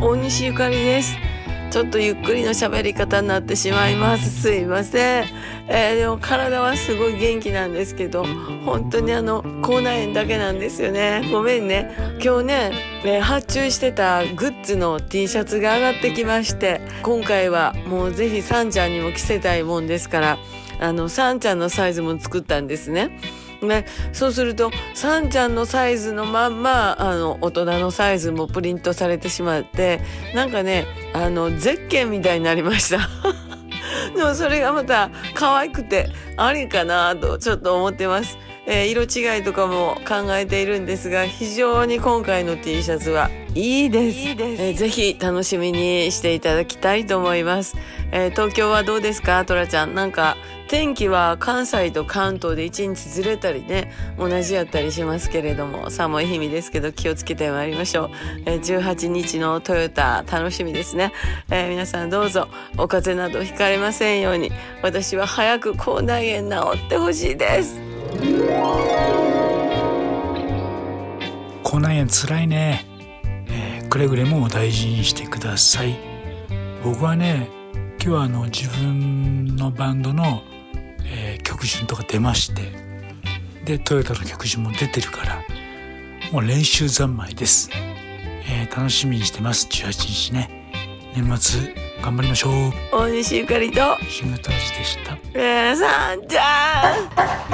大西ゆかりです。ちょっとゆっくりの喋り方になってしまいます。すいません、えー、でも体はすごい元気なんですけど本当にあの口内炎だけなんですよね。ごめんね。今日ね、発注してたグッズの T シャツが上がってきまして今回はもうぜひさんちゃんにも着せたいもんですからあのさんちゃんのサイズも作ったんですね。ね、そうするとさんちゃんのサイズのまんまあの大人のサイズもプリントされてしまってなんかねあのゼッケンみたいになりました。でもそれがまた可愛くてありかなとちょっと思ってます。えー、色違いとかも考えているんですが非常に今回の T シャツはいいです。いえー、ぜひ楽しみにしていただきたいと思います、えー、東京はどうですか？トラちゃん。なんか天気は関西と関東で1日ずれたりね同じやったりしますけれども寒い日々ですけど気をつけてまいりましょう、えー、18日のトヨタ楽しみですね、えー、皆さんどうぞお風邪などひかれませんように私は早く口内炎治ってほしいです口内炎つらいね、えー、くれぐれもお大事にしてください。僕はね今日はあの自分のバンドのえー、曲順とか出まして。でトヨタの曲順も出てるからもう練習三昧です、えー、楽しみにしてます。18日ね。年末頑張りましょう。大西ゆかりと。シングタージでした。皆さんじゃあ